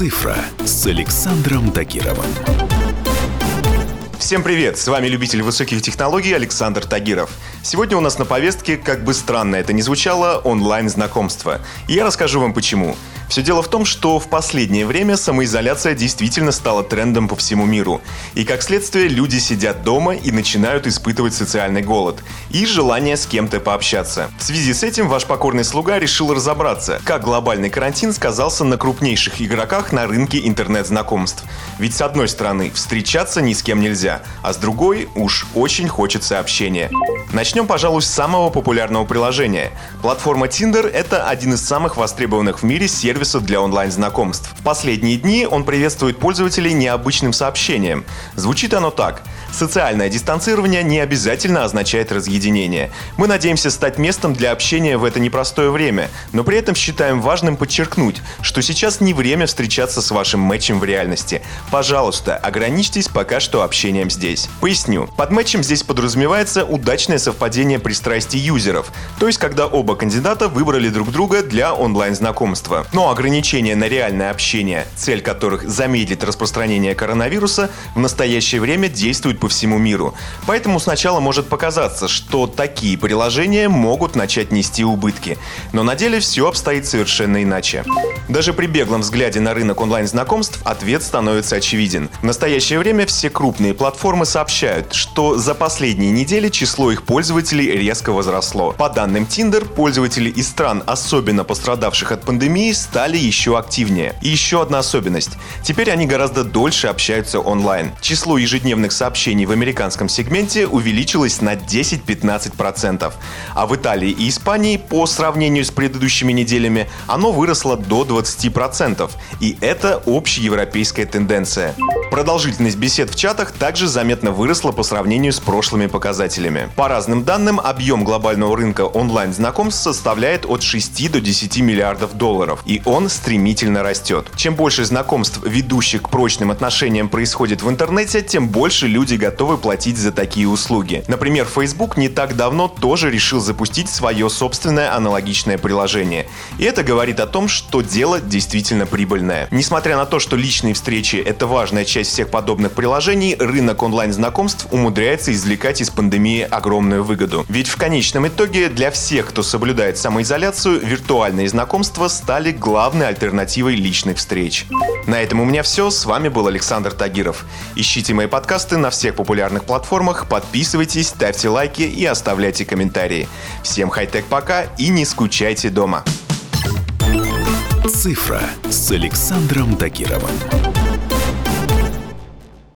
«Цифра» с Александром Тагировым. Всем привет! С вами любитель высоких технологий Александр Тагиров. Сегодня у нас на повестке, как бы странно это ни звучало, онлайн-знакомство. И я расскажу вам почему. Все дело в том, что в последнее время самоизоляция действительно стала трендом по всему миру. И как следствие люди сидят дома и начинают испытывать социальный голод и желание с кем-то пообщаться. В связи с этим ваш покорный слуга решил разобраться, как глобальный карантин сказался на крупнейших игроках на рынке интернет-знакомств. Ведь с одной стороны встречаться ни с кем нельзя, а с другой уж очень хочется общения. Начнем, пожалуй, с самого популярного приложения. Платформа Tinder – это один из самых востребованных в мире сервисов для онлайн-знакомств. В последние дни он приветствует пользователей необычным сообщением. Звучит оно так. Социальное дистанцирование не обязательно означает разъединение. Мы надеемся стать местом для общения в это непростое время, но при этом считаем важным подчеркнуть, что сейчас не время встречаться с вашим матчем в реальности. Пожалуйста, ограничьтесь пока что общением здесь. Поясню. Под матчем здесь подразумевается удачное совпадение пристрастий юзеров, то есть когда оба кандидата выбрали друг друга для онлайн-знакомства. Но ограничения на реальное общение, цель которых замедлить распространение коронавируса, в настоящее время действуют по всему миру. Поэтому сначала может показаться, что такие приложения могут начать нести убытки. Но на деле все обстоит совершенно иначе. Даже при беглом взгляде на рынок онлайн-знакомств ответ становится очевиден. В настоящее время все крупные платформы сообщают, что за последние недели число их пользователей резко возросло. По данным Tinder, пользователи из стран, особенно пострадавших от пандемии, стали еще активнее. И еще одна особенность. Теперь они гораздо дольше общаются онлайн. Число ежедневных сообщений в американском сегменте увеличилось на 10-15%. А в Италии и Испании, по сравнению с предыдущими неделями, оно выросло до 20%. И это общеевропейская тенденция. Продолжительность бесед в чатах также заметно выросла по сравнению с прошлыми показателями. По разным данным, объем глобального рынка онлайн-знакомств составляет от 6 до 10 миллиардов долларов, и он стремительно растет. Чем больше знакомств, ведущих к прочным отношениям, происходит в интернете, тем больше люди готовы платить за такие услуги. Например, Facebook не так давно тоже решил запустить свое собственное аналогичное приложение. И это говорит о том, что дело действительно прибыльное. Несмотря на то, что личные встречи – это важная часть всех подобных приложений, рынок онлайн-знакомств умудряется извлекать из пандемии огромную выгоду. Ведь в конечном итоге для всех, кто соблюдает самоизоляцию, виртуальные знакомства стали главной альтернативой личных встреч. На этом у меня все. С вами был Александр Тагиров. Ищите мои подкасты на всех популярных платформах, подписывайтесь, ставьте лайки и оставляйте комментарии. Всем хай-тек пока и не скучайте дома. «Цифра» с Александром Тагировым.